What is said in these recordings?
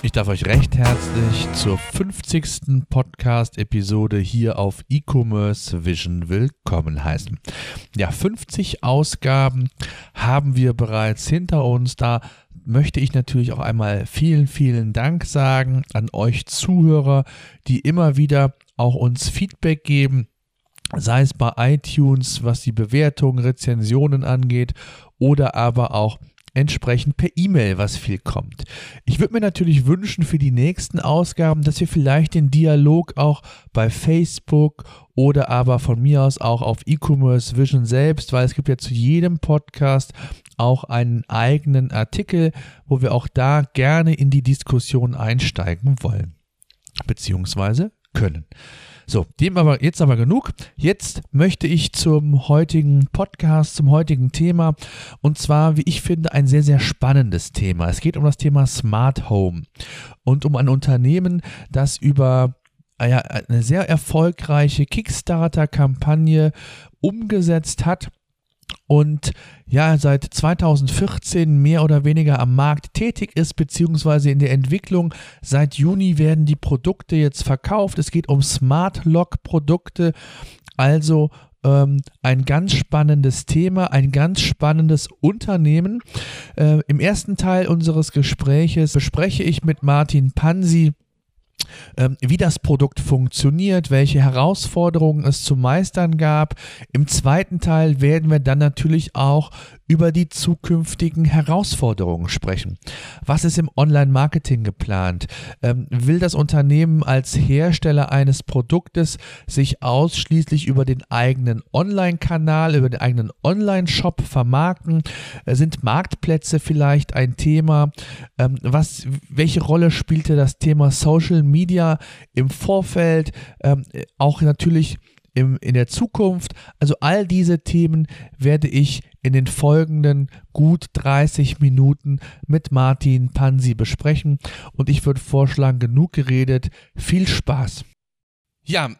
Ich darf euch recht herzlich zur 50. Podcast-Episode hier auf E-Commerce Vision willkommen heißen. Ja, 50 Ausgaben haben wir bereits hinter uns. Da möchte ich natürlich auch einmal vielen, vielen Dank sagen an euch Zuhörer, die immer wieder auch uns Feedback geben sei es bei iTunes, was die Bewertungen, Rezensionen angeht, oder aber auch entsprechend per E-Mail, was viel kommt. Ich würde mir natürlich wünschen für die nächsten Ausgaben, dass wir vielleicht den Dialog auch bei Facebook oder aber von mir aus auch auf E-Commerce Vision selbst, weil es gibt ja zu jedem Podcast auch einen eigenen Artikel, wo wir auch da gerne in die Diskussion einsteigen wollen, beziehungsweise können. So, dem aber jetzt aber genug. Jetzt möchte ich zum heutigen Podcast, zum heutigen Thema und zwar, wie ich finde, ein sehr, sehr spannendes Thema. Es geht um das Thema Smart Home und um ein Unternehmen, das über eine sehr erfolgreiche Kickstarter-Kampagne umgesetzt hat und ja, seit 2014 mehr oder weniger am Markt tätig ist, beziehungsweise in der Entwicklung. Seit Juni werden die Produkte jetzt verkauft. Es geht um Smart Lock Produkte, also ähm, ein ganz spannendes Thema, ein ganz spannendes Unternehmen. Äh, Im ersten Teil unseres Gespräches bespreche ich mit Martin Pansi, wie das Produkt funktioniert, welche Herausforderungen es zu meistern gab. Im zweiten Teil werden wir dann natürlich auch über die zukünftigen Herausforderungen sprechen. Was ist im Online-Marketing geplant? Ähm, will das Unternehmen als Hersteller eines Produktes sich ausschließlich über den eigenen Online-Kanal, über den eigenen Online-Shop vermarkten? Äh, sind Marktplätze vielleicht ein Thema? Ähm, was, welche Rolle spielte das Thema Social Media im Vorfeld? Ähm, auch natürlich im, in der Zukunft. Also all diese Themen werde ich in den folgenden gut 30 Minuten mit Martin Pansi besprechen. Und ich würde vorschlagen, genug geredet. Viel Spaß. Ja,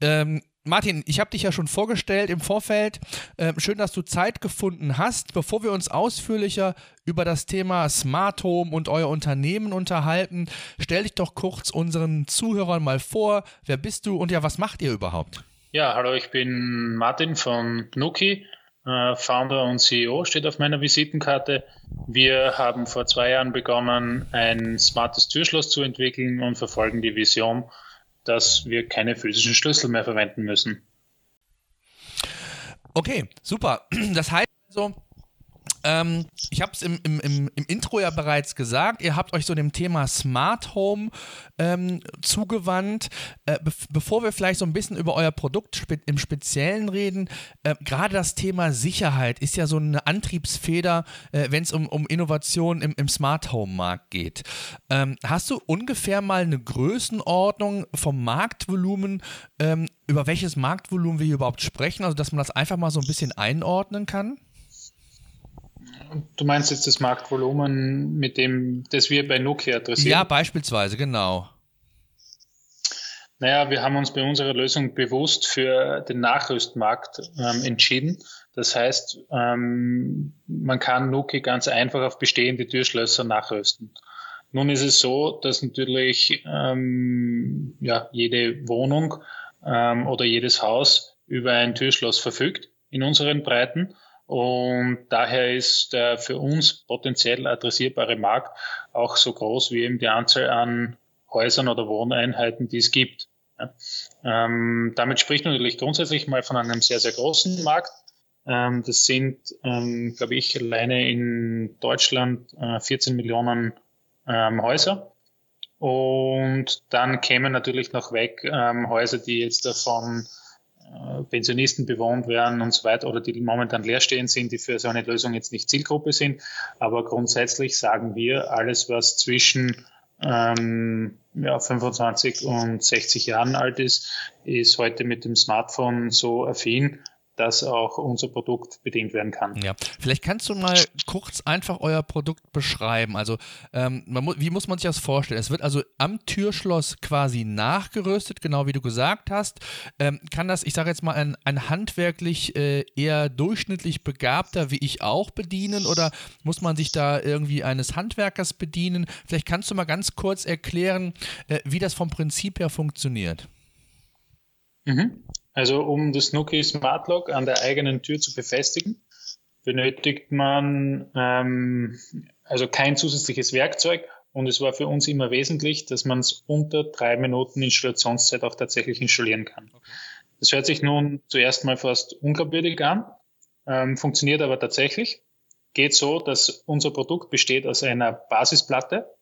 ähm, Martin, ich habe dich ja schon vorgestellt im Vorfeld. Ähm, schön, dass du Zeit gefunden hast. Bevor wir uns ausführlicher über das Thema Smart Home und euer Unternehmen unterhalten, stell dich doch kurz unseren Zuhörern mal vor. Wer bist du und ja, was macht ihr überhaupt? Ja, hallo, ich bin Martin von Pnuki, äh, Founder und CEO, steht auf meiner Visitenkarte. Wir haben vor zwei Jahren begonnen, ein smartes Türschloss zu entwickeln und verfolgen die Vision, dass wir keine physischen Schlüssel mehr verwenden müssen. Okay, super. Das heißt also, ähm, ich habe es im, im, im, im, Intro ja bereits gesagt, ihr habt euch so dem Thema Smart Home ähm, zugewandt. Äh, be bevor wir vielleicht so ein bisschen über euer Produkt spe im Speziellen reden, äh, gerade das Thema Sicherheit ist ja so eine Antriebsfeder, äh, wenn es um, um Innovation im, im Smart Home Markt geht. Ähm, hast du ungefähr mal eine Größenordnung vom Marktvolumen, ähm, über welches Marktvolumen wir hier überhaupt sprechen, also dass man das einfach mal so ein bisschen einordnen kann? Du meinst jetzt das Marktvolumen, mit dem, das wir bei Nokia adressieren? Ja, beispielsweise, genau. Naja, wir haben uns bei unserer Lösung bewusst für den Nachrüstmarkt ähm, entschieden. Das heißt, ähm, man kann Nokia ganz einfach auf bestehende Türschlösser nachrüsten. Nun ist es so, dass natürlich ähm, ja, jede Wohnung ähm, oder jedes Haus über ein Türschloss verfügt in unseren Breiten. Und daher ist der für uns potenziell adressierbare Markt auch so groß wie eben die Anzahl an Häusern oder Wohneinheiten, die es gibt. Ja. Ähm, damit spricht man natürlich grundsätzlich mal von einem sehr, sehr großen Markt. Ähm, das sind, ähm, glaube ich, alleine in Deutschland äh, 14 Millionen ähm, Häuser. Und dann kämen natürlich noch weg ähm, Häuser, die jetzt davon äh, Pensionisten bewohnt werden und so weiter oder die momentan leerstehend sind, die für so eine Lösung jetzt nicht Zielgruppe sind. Aber grundsätzlich sagen wir, alles, was zwischen ähm, ja, 25 und 60 Jahren alt ist, ist heute mit dem Smartphone so affin, dass auch unser Produkt bedient werden kann. Ja, vielleicht kannst du mal kurz einfach euer Produkt beschreiben. Also, ähm, mu wie muss man sich das vorstellen? Es wird also am Türschloss quasi nachgerüstet, genau wie du gesagt hast. Ähm, kann das, ich sage jetzt mal, ein, ein handwerklich äh, eher durchschnittlich begabter wie ich auch bedienen oder muss man sich da irgendwie eines Handwerkers bedienen? Vielleicht kannst du mal ganz kurz erklären, äh, wie das vom Prinzip her funktioniert. Mhm. Also um das Nuki Smart Lock an der eigenen Tür zu befestigen, benötigt man ähm, also kein zusätzliches Werkzeug und es war für uns immer wesentlich, dass man es unter drei Minuten Installationszeit auch tatsächlich installieren kann. Okay. Das hört sich nun zuerst mal fast unglaubwürdig an, ähm, funktioniert aber tatsächlich. Geht so, dass unser Produkt besteht aus einer Basisplatte.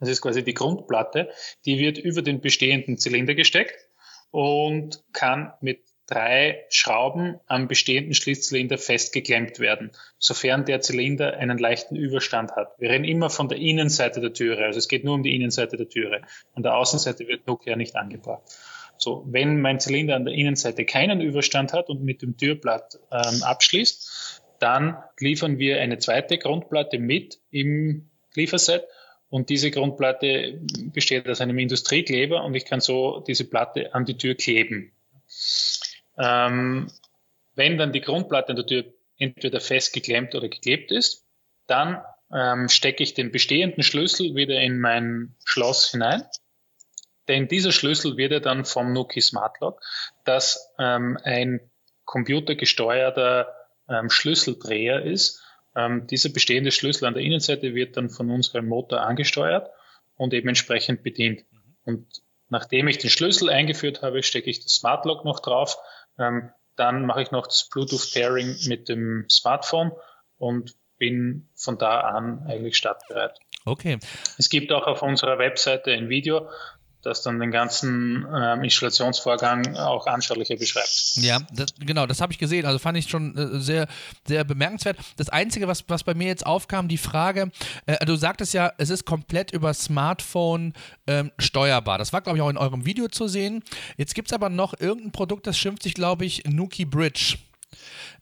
Das ist quasi die Grundplatte. Die wird über den bestehenden Zylinder gesteckt und kann mit drei Schrauben am bestehenden Schließzylinder festgeklemmt werden, sofern der Zylinder einen leichten Überstand hat. Wir reden immer von der Innenseite der Türe, also es geht nur um die Innenseite der Türe. An der Außenseite wird Nokia nicht angebracht. So, wenn mein Zylinder an der Innenseite keinen Überstand hat und mit dem Türblatt ähm, abschließt, dann liefern wir eine zweite Grundplatte mit im Lieferset und diese Grundplatte besteht aus einem Industriekleber und ich kann so diese Platte an die Tür kleben. Ähm, wenn dann die Grundplatte an der Tür entweder festgeklemmt oder geklebt ist, dann ähm, stecke ich den bestehenden Schlüssel wieder in mein Schloss hinein. Denn dieser Schlüssel wird ja dann vom Nuki Smart Lock, das ähm, ein computergesteuerter ähm, Schlüsseldreher ist, ähm, dieser bestehende Schlüssel an der Innenseite wird dann von unserem Motor angesteuert und eben entsprechend bedient. Und nachdem ich den Schlüssel eingeführt habe, stecke ich das Smart Lock noch drauf. Ähm, dann mache ich noch das Bluetooth Pairing mit dem Smartphone und bin von da an eigentlich startbereit. Okay. Es gibt auch auf unserer Webseite ein Video, das dann den ganzen ähm, Installationsvorgang auch anschaulicher beschreibt. Ja, das, genau, das habe ich gesehen. Also fand ich schon äh, sehr, sehr bemerkenswert. Das Einzige, was, was bei mir jetzt aufkam, die Frage, äh, du sagtest ja, es ist komplett über Smartphone ähm, steuerbar. Das war, glaube ich, auch in eurem Video zu sehen. Jetzt gibt es aber noch irgendein Produkt, das schimpft sich, glaube ich, Nuki Bridge.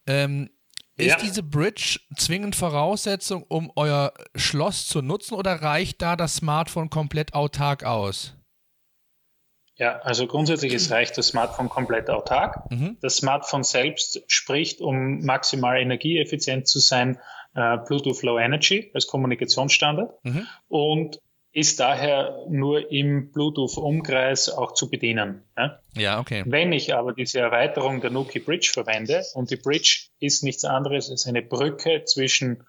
Ähm, ist ja. diese Bridge zwingend Voraussetzung, um euer Schloss zu nutzen oder reicht da das Smartphone komplett autark aus? Ja, also grundsätzlich ist reicht das Smartphone komplett autark. Mhm. Das Smartphone selbst spricht, um maximal energieeffizient zu sein, äh, Bluetooth Low Energy als Kommunikationsstandard mhm. und ist daher nur im Bluetooth-Umkreis auch zu bedienen. Ja? ja, okay. Wenn ich aber diese Erweiterung der Nuki Bridge verwende und die Bridge ist nichts anderes als eine Brücke zwischen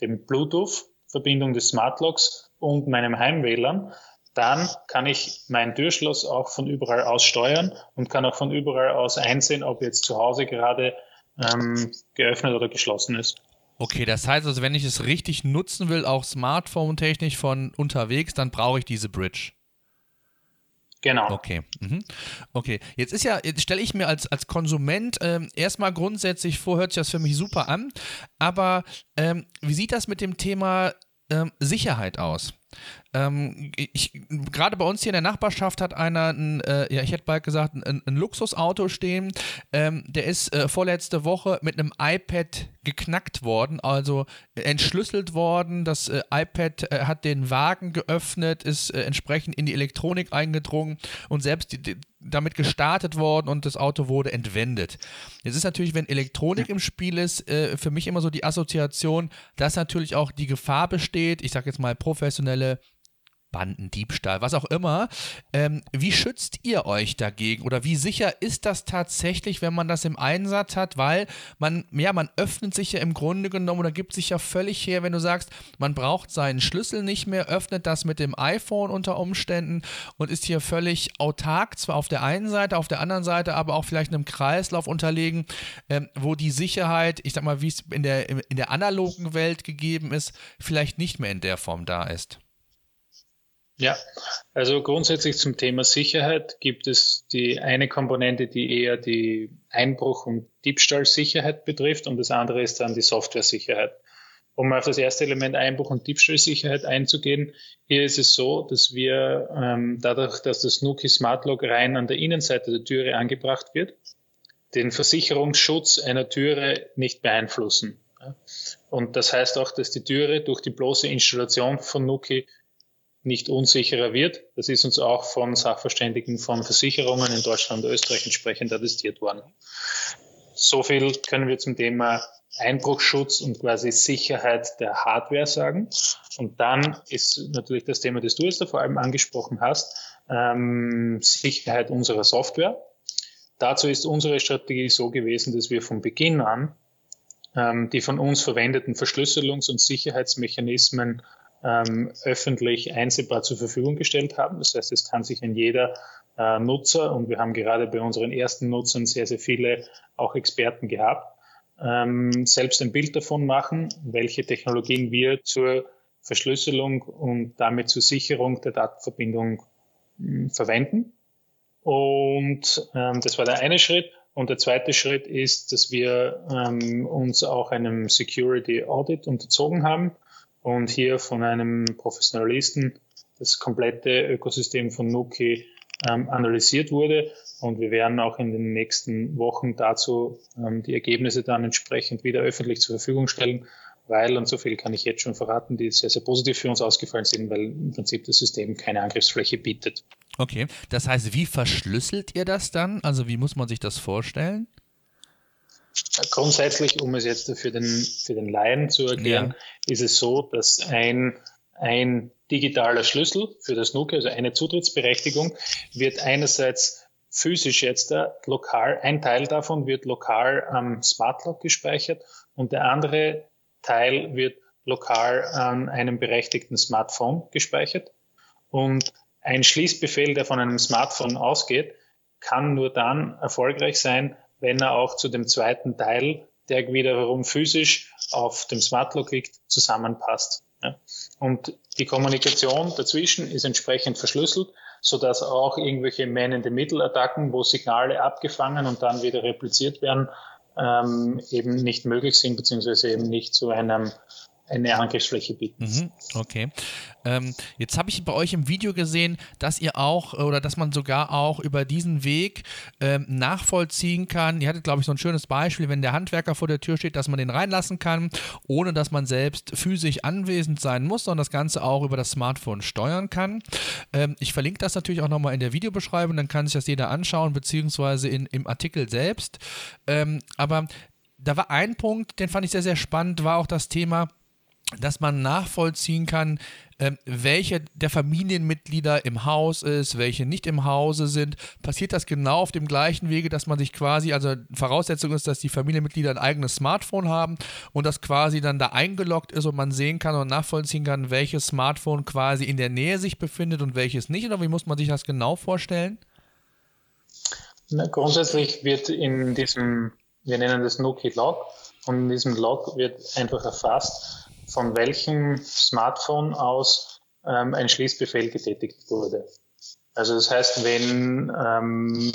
dem Bluetooth-Verbindung des Smartlocks und meinem Heim-WLAN, dann kann ich mein Türschloss auch von überall aus steuern und kann auch von überall aus einsehen, ob jetzt zu Hause gerade ähm, geöffnet oder geschlossen ist. Okay, das heißt also, wenn ich es richtig nutzen will, auch Smartphone-technisch von unterwegs, dann brauche ich diese Bridge. Genau. Okay. Mhm. Okay. Jetzt ist ja, jetzt stelle ich mir als, als Konsument ähm, erstmal grundsätzlich vor, hört sich das für mich super an. Aber ähm, wie sieht das mit dem Thema ähm, Sicherheit aus? Ähm, ich, gerade bei uns hier in der Nachbarschaft hat einer, ein, äh, ja, ich hätte bald gesagt, ein, ein Luxusauto stehen. Ähm, der ist äh, vorletzte Woche mit einem iPad geknackt worden, also entschlüsselt worden. Das äh, iPad äh, hat den Wagen geöffnet, ist äh, entsprechend in die Elektronik eingedrungen und selbst die, die, damit gestartet worden und das Auto wurde entwendet. Jetzt ist natürlich, wenn Elektronik im Spiel ist, äh, für mich immer so die Assoziation, dass natürlich auch die Gefahr besteht, ich sage jetzt mal professionelle Bandendiebstahl, was auch immer. Ähm, wie schützt ihr euch dagegen oder wie sicher ist das tatsächlich, wenn man das im Einsatz hat? Weil man, ja, man öffnet sich ja im Grunde genommen oder gibt sich ja völlig her, wenn du sagst, man braucht seinen Schlüssel nicht mehr, öffnet das mit dem iPhone unter Umständen und ist hier völlig autark, zwar auf der einen Seite, auf der anderen Seite aber auch vielleicht einem Kreislauf unterlegen, ähm, wo die Sicherheit, ich sag mal, wie es in der, in der analogen Welt gegeben ist, vielleicht nicht mehr in der Form da ist. Ja, also grundsätzlich zum Thema Sicherheit gibt es die eine Komponente, die eher die Einbruch- und Diebstahlsicherheit betrifft und das andere ist dann die Software-Sicherheit. Um auf das erste Element Einbruch- und Diebstahlsicherheit einzugehen, hier ist es so, dass wir ähm, dadurch, dass das Nuki Smart Lock rein an der Innenseite der Türe angebracht wird, den Versicherungsschutz einer Türe nicht beeinflussen. Und das heißt auch, dass die Türe durch die bloße Installation von Nuki nicht unsicherer wird. Das ist uns auch von Sachverständigen von Versicherungen in Deutschland und Österreich entsprechend attestiert worden. So viel können wir zum Thema Einbruchschutz und quasi Sicherheit der Hardware sagen. Und dann ist natürlich das Thema, das du jetzt da vor allem angesprochen hast, ähm, Sicherheit unserer Software. Dazu ist unsere Strategie so gewesen, dass wir von Beginn an ähm, die von uns verwendeten Verschlüsselungs- und Sicherheitsmechanismen ähm, öffentlich einsehbar zur Verfügung gestellt haben. Das heißt, es kann sich ein jeder äh, Nutzer, und wir haben gerade bei unseren ersten Nutzern sehr, sehr viele auch Experten gehabt, ähm, selbst ein Bild davon machen, welche Technologien wir zur Verschlüsselung und damit zur Sicherung der Datenverbindung mh, verwenden. Und ähm, das war der eine Schritt. Und der zweite Schritt ist, dass wir ähm, uns auch einem Security Audit unterzogen haben und hier von einem Professionalisten das komplette Ökosystem von Nuki ähm, analysiert wurde. Und wir werden auch in den nächsten Wochen dazu ähm, die Ergebnisse dann entsprechend wieder öffentlich zur Verfügung stellen, weil, und so viel kann ich jetzt schon verraten, die sehr, sehr positiv für uns ausgefallen sind, weil im Prinzip das System keine Angriffsfläche bietet. Okay, das heißt, wie verschlüsselt ihr das dann? Also wie muss man sich das vorstellen? Grundsätzlich, um es jetzt für den, für den Laien zu erklären, ja. ist es so, dass ein, ein digitaler Schlüssel für das Nokia, also eine Zutrittsberechtigung, wird einerseits physisch jetzt da lokal, ein Teil davon wird lokal am Smart Lock gespeichert und der andere Teil wird lokal an einem berechtigten Smartphone gespeichert. Und ein Schließbefehl, der von einem Smartphone ausgeht, kann nur dann erfolgreich sein, wenn er auch zu dem zweiten Teil, der wiederum physisch auf dem Smart Lock liegt, zusammenpasst. Ja. Und die Kommunikation dazwischen ist entsprechend verschlüsselt, so dass auch irgendwelche Man-in-the-Middle-Attacken, wo Signale abgefangen und dann wieder repliziert werden, ähm, eben nicht möglich sind, beziehungsweise eben nicht zu einem eine Angriffsfläche bieten. Mhm, okay. Ähm, jetzt habe ich bei euch im Video gesehen, dass ihr auch oder dass man sogar auch über diesen Weg ähm, nachvollziehen kann. Ihr hattet, glaube ich, so ein schönes Beispiel, wenn der Handwerker vor der Tür steht, dass man den reinlassen kann, ohne dass man selbst physisch anwesend sein muss, sondern das Ganze auch über das Smartphone steuern kann. Ähm, ich verlinke das natürlich auch nochmal in der Videobeschreibung, dann kann sich das jeder anschauen, beziehungsweise in, im Artikel selbst. Ähm, aber da war ein Punkt, den fand ich sehr, sehr spannend, war auch das Thema, dass man nachvollziehen kann, ähm, welche der Familienmitglieder im Haus ist, welche nicht im Hause sind. Passiert das genau auf dem gleichen Wege, dass man sich quasi, also Voraussetzung ist, dass die Familienmitglieder ein eigenes Smartphone haben und das quasi dann da eingeloggt ist und man sehen kann und nachvollziehen kann, welches Smartphone quasi in der Nähe sich befindet und welches nicht? Oder wie muss man sich das genau vorstellen? Na, grundsätzlich wird in diesem, wir nennen das Nokia Log, und in diesem Log wird einfach erfasst, von welchem Smartphone aus ähm, ein Schließbefehl getätigt wurde. Also das heißt, wenn, ähm,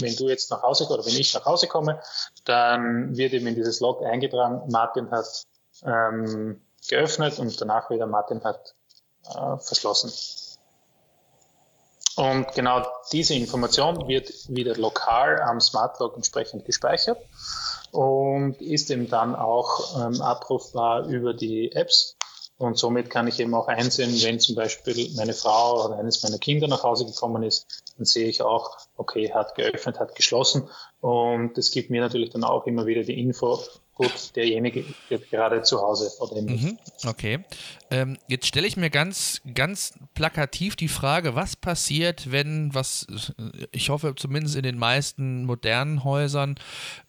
wenn du jetzt nach Hause oder wenn ich nach Hause komme, dann wird eben in dieses Log eingetragen, Martin hat ähm, geöffnet und danach wieder Martin hat äh, verschlossen. Und genau diese Information wird wieder lokal am Smart Log entsprechend gespeichert und ist eben dann auch ähm, abrufbar über die Apps. Und somit kann ich eben auch einsehen, wenn zum Beispiel meine Frau oder eines meiner Kinder nach Hause gekommen ist, dann sehe ich auch, okay, hat geöffnet, hat geschlossen. Und es gibt mir natürlich dann auch immer wieder die Info, gut, derjenige gerade zu Hause oder mhm, Okay. Ähm, jetzt stelle ich mir ganz, ganz plakativ die Frage, was passiert, wenn, was, ich hoffe zumindest in den meisten modernen Häusern,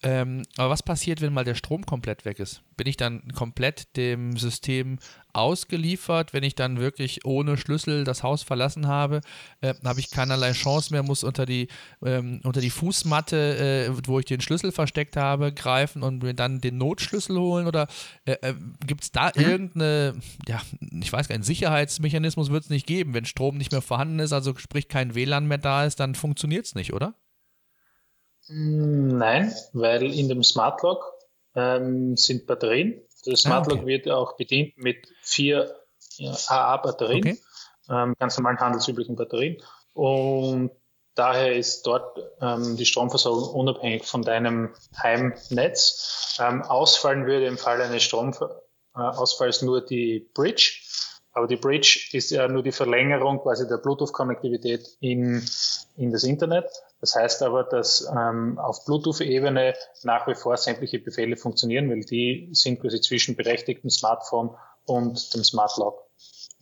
ähm, aber was passiert, wenn mal der Strom komplett weg ist? Bin ich dann komplett dem System ausgeliefert, wenn ich dann wirklich ohne Schlüssel das Haus verlassen habe, äh, habe ich keinerlei Chance mehr, muss unter die, ähm, unter die Fußmatte, äh, wo ich den Schlüssel versteckt habe, greifen und mir dann den Notschlüssel holen oder äh, äh gibt es da mhm. irgendeine, ja, ich weiß gar nicht, Sicherheitsmechanismus wird es nicht geben, wenn Strom nicht mehr vorhanden ist, also sprich kein WLAN mehr da ist, dann funktioniert es nicht, oder? Nein, weil in dem Smart Lock ähm, sind Batterien das Smart Lock ah, okay. wird auch bedient mit vier ja, AA-Batterien, okay. ähm, ganz normalen handelsüblichen Batterien. Und daher ist dort ähm, die Stromversorgung unabhängig von deinem Heimnetz. Ähm, ausfallen würde im Fall eines Stromausfalls äh, nur die Bridge. Aber die Bridge ist ja nur die Verlängerung quasi der Bluetooth-Konnektivität in, in das Internet. Das heißt aber, dass ähm, auf Bluetooth-Ebene nach wie vor sämtliche Befehle funktionieren, weil die sind quasi zwischen berechtigtem Smartphone und dem Smart Lock,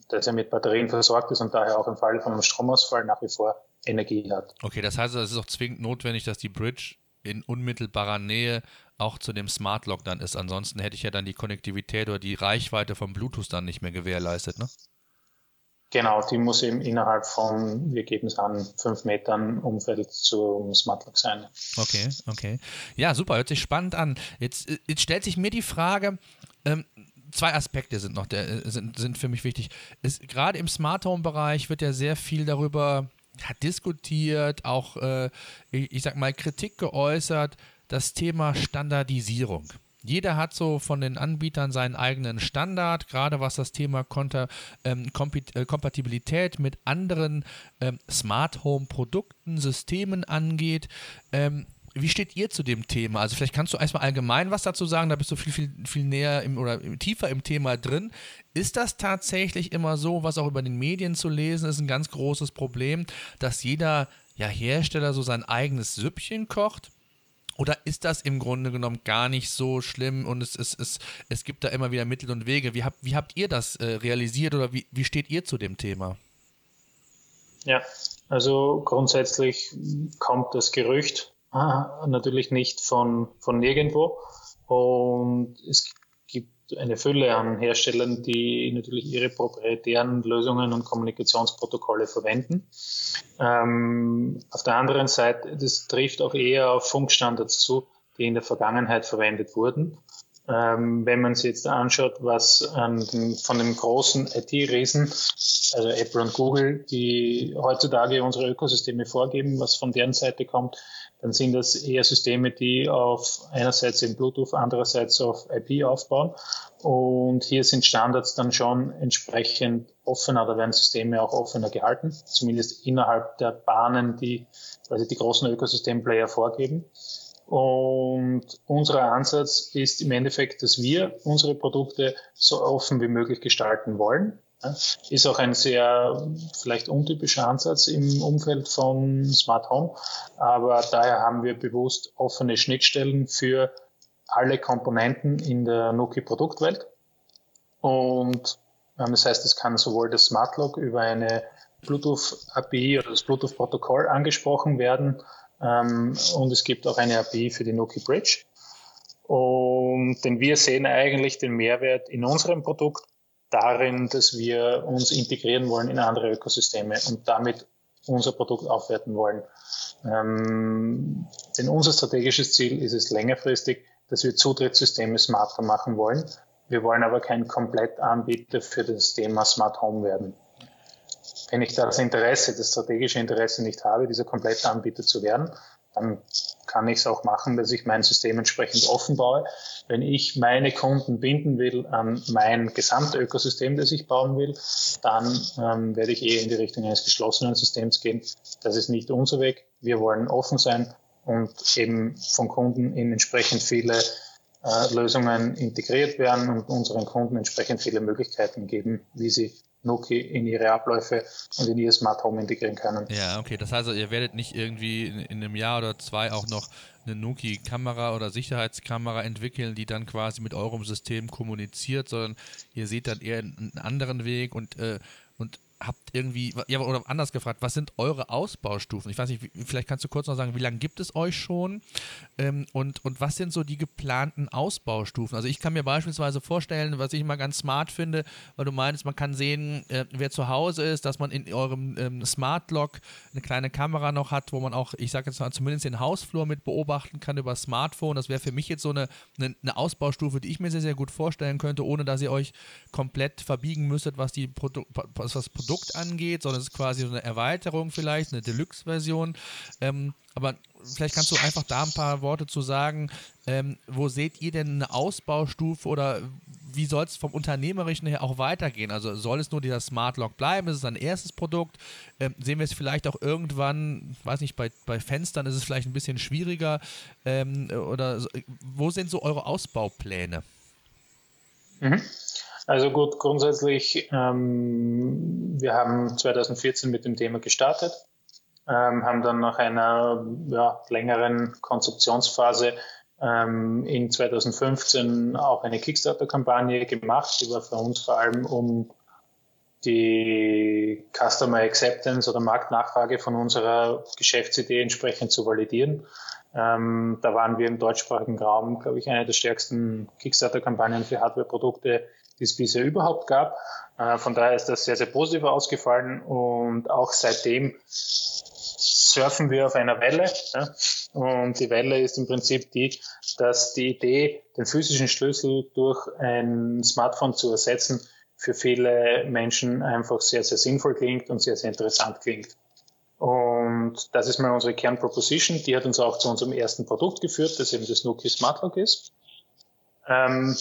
das ja mit Batterien versorgt ist und daher auch im Falle von einem Stromausfall nach wie vor Energie hat. Okay, das heißt, es ist auch zwingend notwendig, dass die Bridge in unmittelbarer Nähe auch zu dem Smart Lock dann ist. Ansonsten hätte ich ja dann die Konnektivität oder die Reichweite vom Bluetooth dann nicht mehr gewährleistet, ne? Genau, die muss eben innerhalb von, wir geben es an, fünf Metern Umfeld zum Smart Lock sein. Okay, okay. Ja, super, hört sich spannend an. Jetzt, jetzt stellt sich mir die Frage, ähm, zwei Aspekte sind noch der, sind, sind für mich wichtig. Gerade im Smart Home Bereich wird ja sehr viel darüber hat diskutiert, auch, äh, ich, ich sag mal, Kritik geäußert, das Thema Standardisierung. Jeder hat so von den Anbietern seinen eigenen Standard, gerade was das Thema ähm, äh, Kompatibilität mit anderen ähm, Smart Home Produkten, Systemen angeht. Ähm, wie steht ihr zu dem Thema? Also vielleicht kannst du erstmal allgemein was dazu sagen, da bist du viel, viel, viel näher im, oder tiefer im Thema drin. Ist das tatsächlich immer so, was auch über den Medien zu lesen ist, ein ganz großes Problem, dass jeder ja, Hersteller so sein eigenes Süppchen kocht? Oder ist das im Grunde genommen gar nicht so schlimm und es, es, es, es gibt da immer wieder Mittel und Wege? Wie habt, wie habt ihr das äh, realisiert oder wie, wie steht ihr zu dem Thema? Ja, also grundsätzlich kommt das Gerücht äh, natürlich nicht von, von nirgendwo und es eine Fülle an Herstellern, die natürlich ihre proprietären Lösungen und Kommunikationsprotokolle verwenden. Ähm, auf der anderen Seite, das trifft auch eher auf Funkstandards zu, die in der Vergangenheit verwendet wurden. Ähm, wenn man sich jetzt anschaut, was ähm, von den großen IT-Riesen, also Apple und Google, die heutzutage unsere Ökosysteme vorgeben, was von deren Seite kommt, dann sind das eher Systeme, die auf einerseits in Bluetooth, andererseits auf IP aufbauen. Und hier sind Standards dann schon entsprechend offener, da werden Systeme auch offener gehalten, zumindest innerhalb der Bahnen, die quasi die großen Ökosystemplayer vorgeben. Und unser Ansatz ist im Endeffekt, dass wir unsere Produkte so offen wie möglich gestalten wollen. Ist auch ein sehr vielleicht untypischer Ansatz im Umfeld von Smart Home, aber daher haben wir bewusst offene Schnittstellen für alle Komponenten in der Nuki Produktwelt. Und ähm, das heißt, es kann sowohl das Smart Lock über eine Bluetooth API oder das Bluetooth Protokoll angesprochen werden. Ähm, und es gibt auch eine API für die Nuki Bridge. Und denn wir sehen eigentlich den Mehrwert in unserem Produkt darin, dass wir uns integrieren wollen in andere Ökosysteme und damit unser Produkt aufwerten wollen. Ähm, denn unser strategisches Ziel ist es längerfristig, dass wir Zutrittssysteme smarter machen wollen. Wir wollen aber kein Komplettanbieter für das Thema Smart Home werden. Wenn ich das Interesse, das strategische Interesse nicht habe, dieser Komplettanbieter zu werden, dann kann ich es auch machen, dass ich mein System entsprechend offen baue. Wenn ich meine Kunden binden will an mein Gesamtökosystem, das ich bauen will, dann ähm, werde ich eher in die Richtung eines geschlossenen Systems gehen. Das ist nicht unser Weg. Wir wollen offen sein und eben von Kunden in entsprechend viele äh, Lösungen integriert werden und unseren Kunden entsprechend viele Möglichkeiten geben, wie sie Noki in ihre Abläufe und in ihr Smart Home integrieren können. Ja, okay. Das heißt, ihr werdet nicht irgendwie in, in einem Jahr oder zwei auch noch eine Noki-Kamera oder Sicherheitskamera entwickeln, die dann quasi mit eurem System kommuniziert, sondern ihr seht dann eher einen anderen Weg und, äh, und habt irgendwie, ja, oder anders gefragt, was sind eure Ausbaustufen? Ich weiß nicht, vielleicht kannst du kurz noch sagen, wie lange gibt es euch schon ähm, und, und was sind so die geplanten Ausbaustufen? Also ich kann mir beispielsweise vorstellen, was ich immer ganz smart finde, weil du meinst, man kann sehen, äh, wer zu Hause ist, dass man in eurem ähm, Smart Lock eine kleine Kamera noch hat, wo man auch, ich sage jetzt mal, zumindest den Hausflur mit beobachten kann über Smartphone. Das wäre für mich jetzt so eine, eine, eine, Ausbaustufe, die ich mir sehr, sehr gut vorstellen könnte, ohne dass ihr euch komplett verbiegen müsstet, was, die Produ was das Produkt Produkt angeht, sondern es ist quasi so eine Erweiterung vielleicht, eine Deluxe-Version. Ähm, aber vielleicht kannst du einfach da ein paar Worte zu sagen. Ähm, wo seht ihr denn eine Ausbaustufe oder wie soll es vom Unternehmerischen her auch weitergehen? Also soll es nur dieser Smart Lock bleiben? Ist es ein erstes Produkt? Ähm, sehen wir es vielleicht auch irgendwann, weiß nicht, bei, bei Fenstern ist es vielleicht ein bisschen schwieriger ähm, oder wo sind so eure Ausbaupläne? Mhm. Also gut, grundsätzlich, ähm, wir haben 2014 mit dem Thema gestartet, ähm, haben dann nach einer ja, längeren Konzeptionsphase ähm, in 2015 auch eine Kickstarter-Kampagne gemacht, die war für uns vor allem um die Customer Acceptance oder Marktnachfrage von unserer Geschäftsidee entsprechend zu validieren. Ähm, da waren wir im deutschsprachigen Raum, glaube ich, eine der stärksten Kickstarter-Kampagnen für Hardware-Produkte, die es bisher überhaupt gab. Äh, von daher ist das sehr, sehr positiv ausgefallen und auch seitdem surfen wir auf einer Welle. Und die Welle ist im Prinzip die, dass die Idee, den physischen Schlüssel durch ein Smartphone zu ersetzen, für viele Menschen einfach sehr, sehr sinnvoll klingt und sehr, sehr interessant klingt. Und das ist mal unsere Kernproposition. Die hat uns auch zu unserem ersten Produkt geführt, das eben das Nokia Smart Lock ist. Ähm,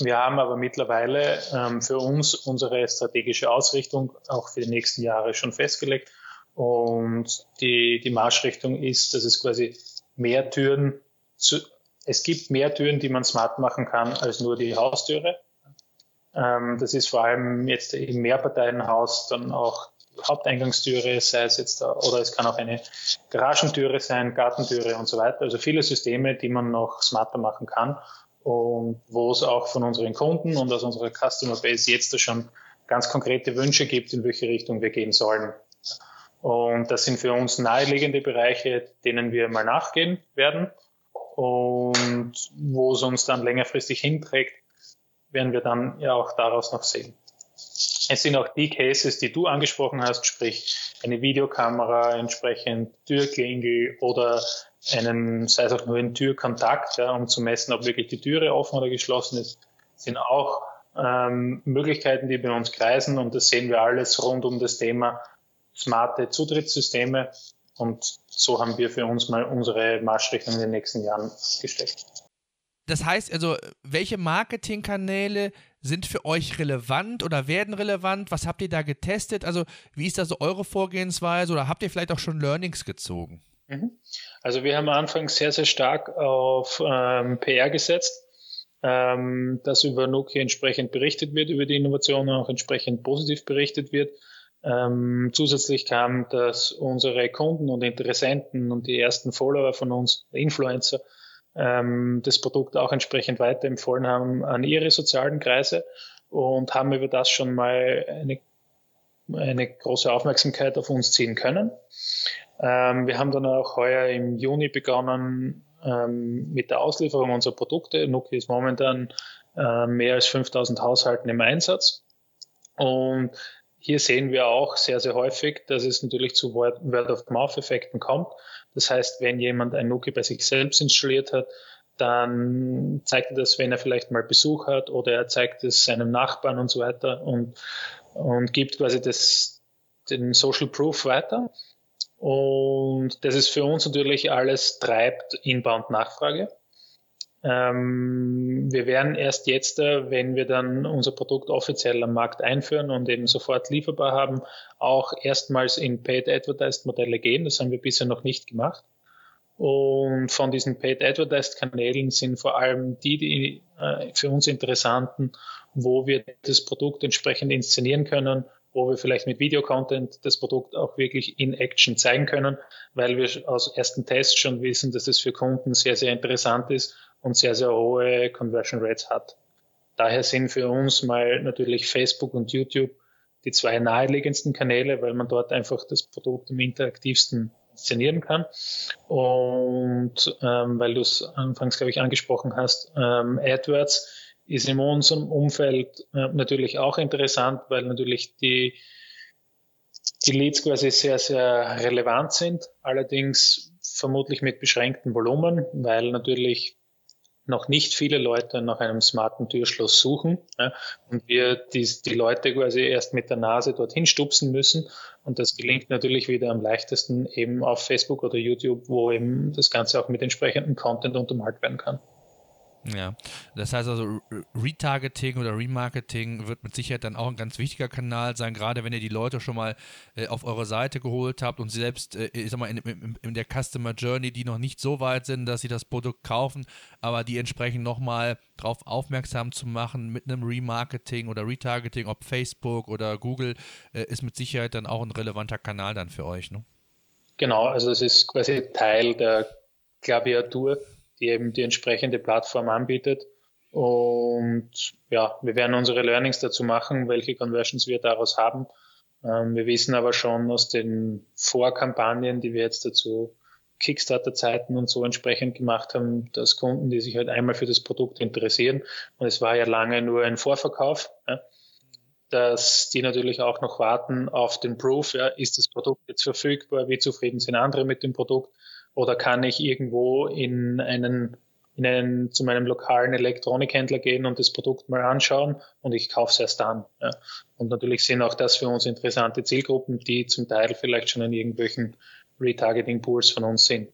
wir haben aber mittlerweile ähm, für uns unsere strategische Ausrichtung auch für die nächsten Jahre schon festgelegt. Und die, die Marschrichtung ist, dass es quasi mehr Türen zu, es gibt mehr Türen, die man smart machen kann, als nur die Haustüre. Ähm, das ist vor allem jetzt im Mehrparteienhaus dann auch Haupteingangstüre, sei es jetzt, oder es kann auch eine Garagentüre sein, Gartentüre und so weiter. Also viele Systeme, die man noch smarter machen kann und wo es auch von unseren Kunden und aus unserer Customer Base jetzt schon ganz konkrete Wünsche gibt, in welche Richtung wir gehen sollen. Und das sind für uns naheliegende Bereiche, denen wir mal nachgehen werden. Und wo es uns dann längerfristig hinträgt, werden wir dann ja auch daraus noch sehen. Es sind auch die Cases, die du angesprochen hast, sprich eine Videokamera, entsprechend Türklingel oder einen, sei es auch nur ein Türkontakt, ja, um zu messen, ob wirklich die Türe offen oder geschlossen ist, sind auch ähm, Möglichkeiten, die bei uns kreisen und das sehen wir alles rund um das Thema smarte Zutrittssysteme und so haben wir für uns mal unsere Marschrichtung in den nächsten Jahren gesteckt. Das heißt also, welche Marketingkanäle sind für euch relevant oder werden relevant? Was habt ihr da getestet? Also, wie ist da so eure Vorgehensweise oder habt ihr vielleicht auch schon Learnings gezogen? Mhm. Also, wir haben am Anfang sehr, sehr stark auf ähm, PR gesetzt, ähm, dass über Nokia entsprechend berichtet wird, über die Innovationen auch entsprechend positiv berichtet wird. Ähm, zusätzlich kam, dass unsere Kunden und Interessenten und die ersten Follower von uns, Influencer, ähm, das Produkt auch entsprechend weiterempfohlen haben an ihre sozialen Kreise und haben über das schon mal eine, eine große Aufmerksamkeit auf uns ziehen können. Ähm, wir haben dann auch heuer im Juni begonnen ähm, mit der Auslieferung unserer Produkte. Nokia ist momentan äh, mehr als 5000 Haushalten im Einsatz. Und hier sehen wir auch sehr, sehr häufig, dass es natürlich zu Word-of-Mouth-Effekten kommt. Das heißt, wenn jemand ein Nokia bei sich selbst installiert hat, dann zeigt er das, wenn er vielleicht mal Besuch hat oder er zeigt es seinem Nachbarn und so weiter und, und gibt quasi das, den Social Proof weiter. Und das ist für uns natürlich alles treibt Inbound-Nachfrage. Ähm, wir werden erst jetzt, äh, wenn wir dann unser Produkt offiziell am Markt einführen und eben sofort lieferbar haben, auch erstmals in Paid Advertised Modelle gehen. Das haben wir bisher noch nicht gemacht. Und von diesen Paid Advertised Kanälen sind vor allem die, die äh, für uns interessanten, wo wir das Produkt entsprechend inszenieren können, wo wir vielleicht mit Videocontent das Produkt auch wirklich in Action zeigen können, weil wir aus ersten Tests schon wissen, dass es für Kunden sehr, sehr interessant ist und sehr, sehr hohe Conversion Rates hat. Daher sind für uns mal natürlich Facebook und YouTube die zwei naheliegendsten Kanäle, weil man dort einfach das Produkt am interaktivsten inszenieren kann. Und ähm, weil du es anfangs, glaube ich, angesprochen hast, ähm, AdWords ist in unserem Umfeld äh, natürlich auch interessant, weil natürlich die, die Leads quasi sehr, sehr relevant sind, allerdings vermutlich mit beschränktem Volumen, weil natürlich noch nicht viele Leute nach einem smarten Türschloss suchen ja, und wir die, die Leute quasi erst mit der Nase dorthin stupsen müssen. Und das gelingt natürlich wieder am leichtesten eben auf Facebook oder YouTube, wo eben das Ganze auch mit entsprechendem Content untermalt werden kann. Ja, das heißt also, Retargeting oder Remarketing wird mit Sicherheit dann auch ein ganz wichtiger Kanal sein, gerade wenn ihr die Leute schon mal äh, auf eure Seite geholt habt und selbst, äh, ich sag mal, in, in, in, der Customer Journey, die noch nicht so weit sind, dass sie das Produkt kaufen, aber die entsprechend nochmal darauf aufmerksam zu machen mit einem Remarketing oder Retargeting, ob Facebook oder Google, äh, ist mit Sicherheit dann auch ein relevanter Kanal dann für euch, ne? Genau, also es ist quasi Teil der Klaviatur die eben die entsprechende Plattform anbietet. Und ja, wir werden unsere Learnings dazu machen, welche Conversions wir daraus haben. Ähm, wir wissen aber schon aus den Vorkampagnen, die wir jetzt dazu Kickstarter-Zeiten und so entsprechend gemacht haben, dass Kunden, die sich halt einmal für das Produkt interessieren, und es war ja lange nur ein Vorverkauf, ja, dass die natürlich auch noch warten auf den Proof, ja, ist das Produkt jetzt verfügbar, wie zufrieden sind andere mit dem Produkt, oder kann ich irgendwo in einen, in einen zu meinem lokalen Elektronikhändler gehen und das Produkt mal anschauen und ich kaufe es erst dann. Ja. Und natürlich sind auch das für uns interessante Zielgruppen, die zum Teil vielleicht schon in irgendwelchen Retargeting-Pools von uns sind.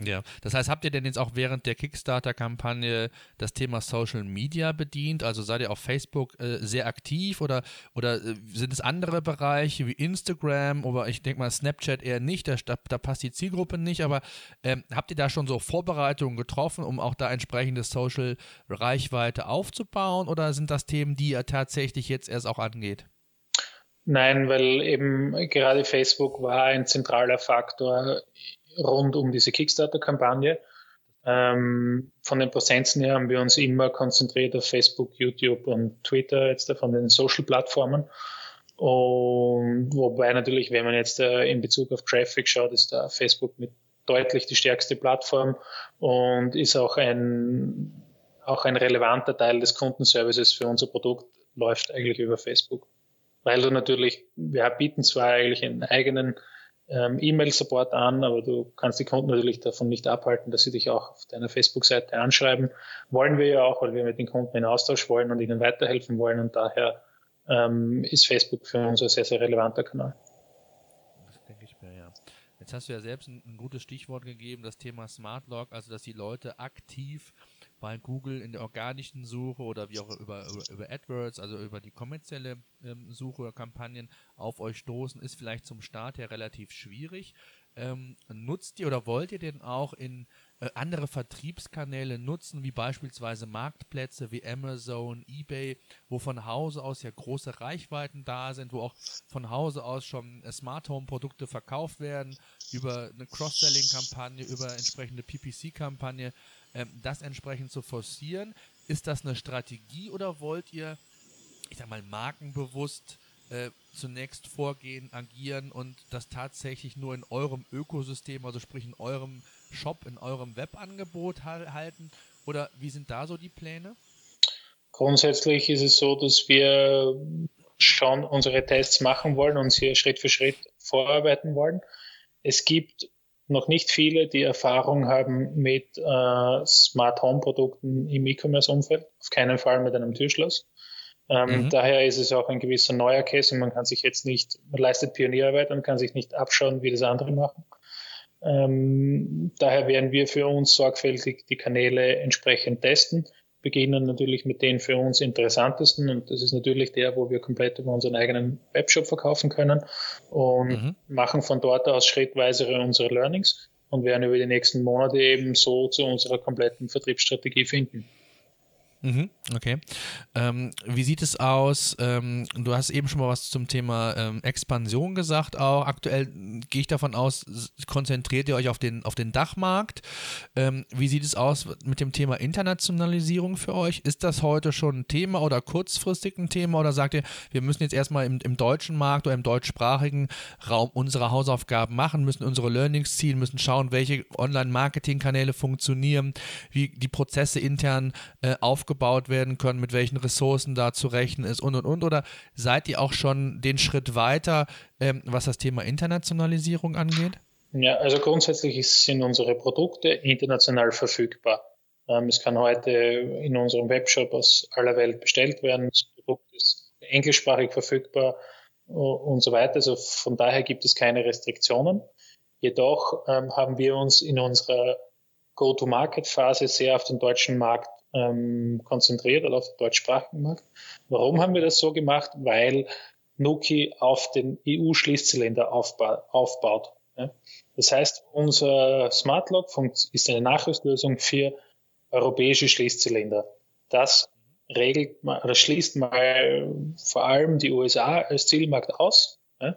Ja, das heißt, habt ihr denn jetzt auch während der Kickstarter-Kampagne das Thema Social Media bedient? Also seid ihr auf Facebook äh, sehr aktiv oder, oder äh, sind es andere Bereiche wie Instagram? Oder ich denke mal Snapchat eher nicht, da, da passt die Zielgruppe nicht, aber ähm, habt ihr da schon so Vorbereitungen getroffen, um auch da entsprechende Social-Reichweite aufzubauen? Oder sind das Themen, die ihr tatsächlich jetzt erst auch angeht? Nein, weil eben gerade Facebook war ein zentraler Faktor rund um diese Kickstarter-Kampagne. Ähm, von den Präsenzen her haben wir uns immer konzentriert auf Facebook, YouTube und Twitter, jetzt von den Social-Plattformen. Und wobei natürlich, wenn man jetzt äh, in Bezug auf Traffic schaut, ist da Facebook mit deutlich die stärkste Plattform und ist auch ein, auch ein relevanter Teil des Kundenservices für unser Produkt, läuft eigentlich über Facebook. Weil du natürlich, wir bieten zwar eigentlich einen eigenen ähm, E-Mail-Support an, aber du kannst die Kunden natürlich davon nicht abhalten, dass sie dich auch auf deiner Facebook-Seite anschreiben. Wollen wir ja auch, weil wir mit den Kunden in Austausch wollen und ihnen weiterhelfen wollen und daher ähm, ist Facebook für uns ein sehr, sehr relevanter Kanal. Das denke ich mir, ja. Jetzt hast du ja selbst ein, ein gutes Stichwort gegeben, das Thema Smart Log, also dass die Leute aktiv bei Google in der organischen Suche oder wie auch über, über, über AdWords, also über die kommerzielle ähm, Suche oder Kampagnen auf euch stoßen, ist vielleicht zum Start her relativ schwierig. Ähm, nutzt ihr oder wollt ihr denn auch in äh, andere Vertriebskanäle nutzen, wie beispielsweise Marktplätze wie Amazon, eBay, wo von Hause aus ja große Reichweiten da sind, wo auch von Hause aus schon äh, Smart Home Produkte verkauft werden, über eine Cross-Selling-Kampagne, über entsprechende PPC-Kampagne das entsprechend zu forcieren. Ist das eine Strategie oder wollt ihr, ich sag mal, markenbewusst äh, zunächst vorgehen, agieren und das tatsächlich nur in eurem Ökosystem, also sprich in eurem Shop, in eurem Webangebot halten? Oder wie sind da so die Pläne? Grundsätzlich ist es so, dass wir schon unsere Tests machen wollen und sie Schritt für Schritt vorarbeiten wollen. Es gibt noch nicht viele, die Erfahrung haben mit äh, Smart Home Produkten im E-Commerce-Umfeld, auf keinen Fall mit einem Türschloss. Ähm, mhm. Daher ist es auch ein gewisser neuer Case und man kann sich jetzt nicht, man leistet Pionierarbeit und kann sich nicht abschauen, wie das andere machen. Ähm, daher werden wir für uns sorgfältig die Kanäle entsprechend testen beginnen natürlich mit den für uns interessantesten und das ist natürlich der, wo wir komplett über unseren eigenen Webshop verkaufen können und mhm. machen von dort aus schrittweise unsere Learnings und werden über die nächsten Monate eben so zu unserer kompletten Vertriebsstrategie finden. Mhm, okay. Ähm, wie sieht es aus? Ähm, du hast eben schon mal was zum Thema ähm, Expansion gesagt. Auch aktuell gehe ich davon aus, konzentriert ihr euch auf den, auf den Dachmarkt. Ähm, wie sieht es aus mit dem Thema Internationalisierung für euch? Ist das heute schon ein Thema oder kurzfristig ein Thema? Oder sagt ihr, wir müssen jetzt erstmal im, im deutschen Markt oder im deutschsprachigen Raum unsere Hausaufgaben machen, müssen unsere Learnings ziehen, müssen schauen, welche Online-Marketing-Kanäle funktionieren, wie die Prozesse intern äh, aufgebaut aufgebaut werden können, mit welchen Ressourcen da zu rechnen ist und und und? Oder seid ihr auch schon den Schritt weiter, ähm, was das Thema Internationalisierung angeht? Ja, also grundsätzlich sind unsere Produkte international verfügbar. Ähm, es kann heute in unserem Webshop aus aller Welt bestellt werden. Das Produkt ist englischsprachig verfügbar und so weiter. Also von daher gibt es keine Restriktionen. Jedoch ähm, haben wir uns in unserer Go-to-Market-Phase sehr auf den deutschen Markt ähm, konzentriert oder auf den deutschsprachigen Markt. Warum haben wir das so gemacht? Weil Nuki auf den EU-Schließzylinder aufba aufbaut. Ja? Das heißt, unser Smart Lock ist eine Nachrüstlösung für europäische Schließzylinder. Das regelt mal, oder schließt mal vor allem die USA als Zielmarkt aus, ja?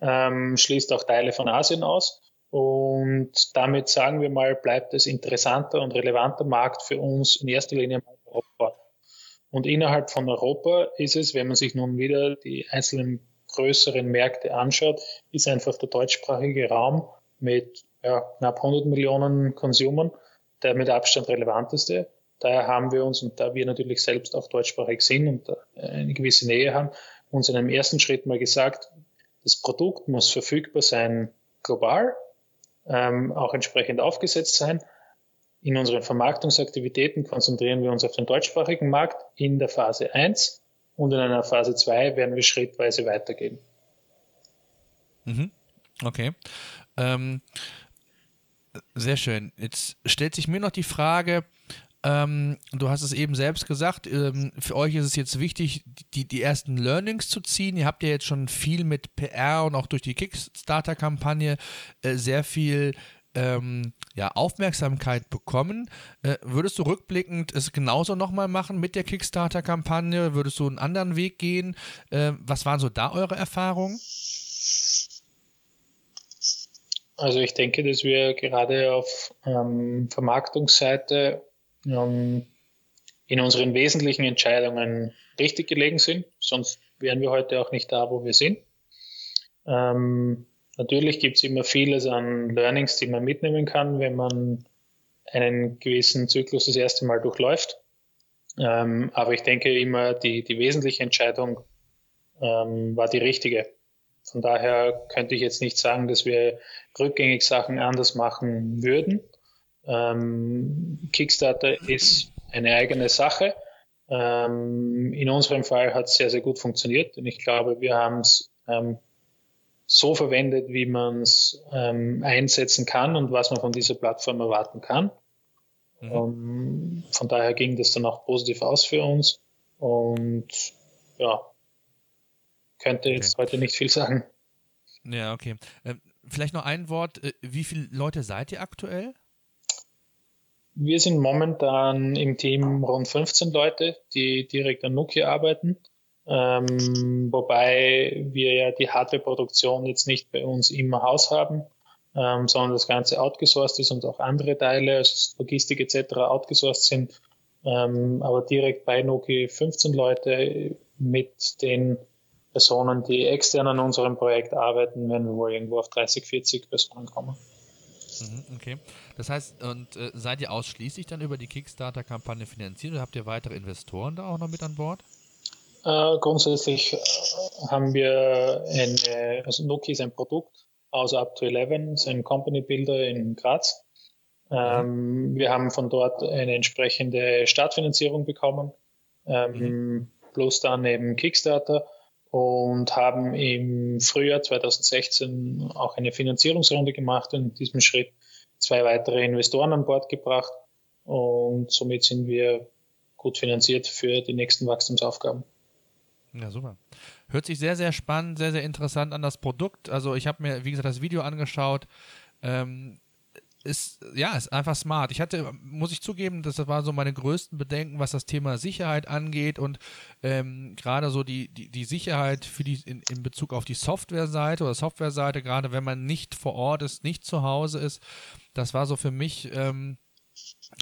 ähm, schließt auch Teile von Asien aus und damit sagen wir mal, bleibt es interessanter und relevanter Markt für uns in erster Linie Europa. Und innerhalb von Europa ist es, wenn man sich nun wieder die einzelnen größeren Märkte anschaut, ist einfach der deutschsprachige Raum mit ja, knapp 100 Millionen Konsumern der mit Abstand relevanteste. Daher haben wir uns, und da wir natürlich selbst auch deutschsprachig sind und eine gewisse Nähe haben, uns in einem ersten Schritt mal gesagt, das Produkt muss verfügbar sein global ähm, auch entsprechend aufgesetzt sein. In unseren Vermarktungsaktivitäten konzentrieren wir uns auf den deutschsprachigen Markt in der Phase 1 und in einer Phase 2 werden wir schrittweise weitergehen. Mhm. Okay. Ähm, sehr schön. Jetzt stellt sich mir noch die Frage, ähm, du hast es eben selbst gesagt, ähm, für euch ist es jetzt wichtig, die, die ersten Learnings zu ziehen. Ihr habt ja jetzt schon viel mit PR und auch durch die Kickstarter-Kampagne äh, sehr viel ähm, ja, Aufmerksamkeit bekommen. Äh, würdest du rückblickend es genauso nochmal machen mit der Kickstarter-Kampagne? Würdest du einen anderen Weg gehen? Äh, was waren so da eure Erfahrungen? Also ich denke, dass wir gerade auf ähm, Vermarktungsseite ähm, in unseren wesentlichen Entscheidungen richtig gelegen sind. Sonst wären wir heute auch nicht da, wo wir sind. Ähm, natürlich gibt es immer vieles an Learnings, die man mitnehmen kann, wenn man einen gewissen Zyklus das erste Mal durchläuft. Ähm, aber ich denke immer, die, die wesentliche Entscheidung ähm, war die richtige. Von daher könnte ich jetzt nicht sagen, dass wir rückgängig Sachen anders machen würden. Ähm, Kickstarter ist eine eigene Sache. Ähm, in unserem Fall hat es sehr, sehr gut funktioniert und ich glaube, wir haben es ähm, so verwendet, wie man es ähm, einsetzen kann und was man von dieser Plattform erwarten kann. Mhm. Um, von daher ging das dann auch positiv aus für uns und ja, könnte jetzt okay. heute nicht viel sagen. Ja, okay. Ähm, vielleicht noch ein Wort. Äh, wie viele Leute seid ihr aktuell? Wir sind momentan im Team rund 15 Leute, die direkt an Nokia arbeiten. Ähm, wobei wir ja die Hardware-Produktion jetzt nicht bei uns im Haus haben, ähm, sondern das Ganze outgesourced ist und auch andere Teile, also Logistik etc. outgesourced sind. Ähm, aber direkt bei Nokia 15 Leute mit den Personen, die extern an unserem Projekt arbeiten, werden wir wohl irgendwo auf 30, 40 Personen kommen. Mhm, okay. Das heißt, und äh, seid ihr ausschließlich dann über die Kickstarter-Kampagne finanziert oder habt ihr weitere Investoren da auch noch mit an Bord? Äh, grundsätzlich äh, haben wir eine, also Nokia ist ein Produkt aus Up to 11, sein Company Builder in Graz. Ähm, mhm. Wir haben von dort eine entsprechende Startfinanzierung bekommen, ähm, mhm. plus dann eben Kickstarter und haben im Frühjahr 2016 auch eine Finanzierungsrunde gemacht und in diesem Schritt zwei weitere Investoren an Bord gebracht und somit sind wir gut finanziert für die nächsten Wachstumsaufgaben. Ja, super. Hört sich sehr, sehr spannend, sehr, sehr interessant an das Produkt. Also ich habe mir, wie gesagt, das Video angeschaut. Ähm, ist, ja, ist einfach smart. Ich hatte, muss ich zugeben, das war so meine größten Bedenken, was das Thema Sicherheit angeht und ähm, gerade so die, die, die Sicherheit für die, in, in Bezug auf die Softwareseite oder Softwareseite, gerade wenn man nicht vor Ort ist, nicht zu Hause ist, das war so für mich, ähm,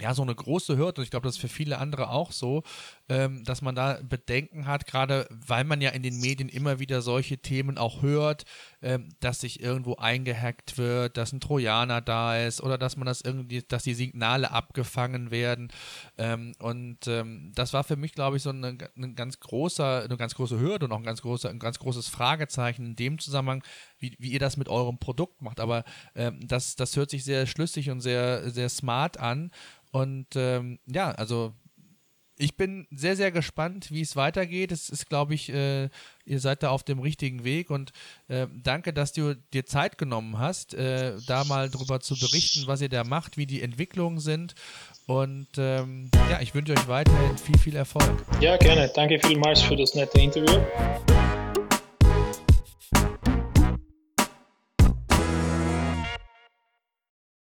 ja, so eine große Hürde, und ich glaube, das ist für viele andere auch so, ähm, dass man da Bedenken hat, gerade weil man ja in den Medien immer wieder solche Themen auch hört, ähm, dass sich irgendwo eingehackt wird, dass ein Trojaner da ist oder dass man das irgendwie, dass die Signale abgefangen werden. Ähm, und ähm, das war für mich, glaube ich, so eine, eine, ganz großer, eine ganz große Hürde und auch ein ganz, großer, ein ganz großes Fragezeichen in dem Zusammenhang, wie, wie ihr das mit eurem Produkt macht. Aber ähm, das, das hört sich sehr schlüssig und sehr, sehr smart an. Und ähm, ja, also ich bin sehr, sehr gespannt, wie es weitergeht. Es ist, glaube ich, äh, ihr seid da auf dem richtigen Weg und äh, danke, dass du dir Zeit genommen hast, äh, da mal drüber zu berichten, was ihr da macht, wie die Entwicklungen sind. Und ähm, ja, ich wünsche euch weiterhin viel, viel Erfolg. Ja, gerne. Danke vielmals für das nette Interview.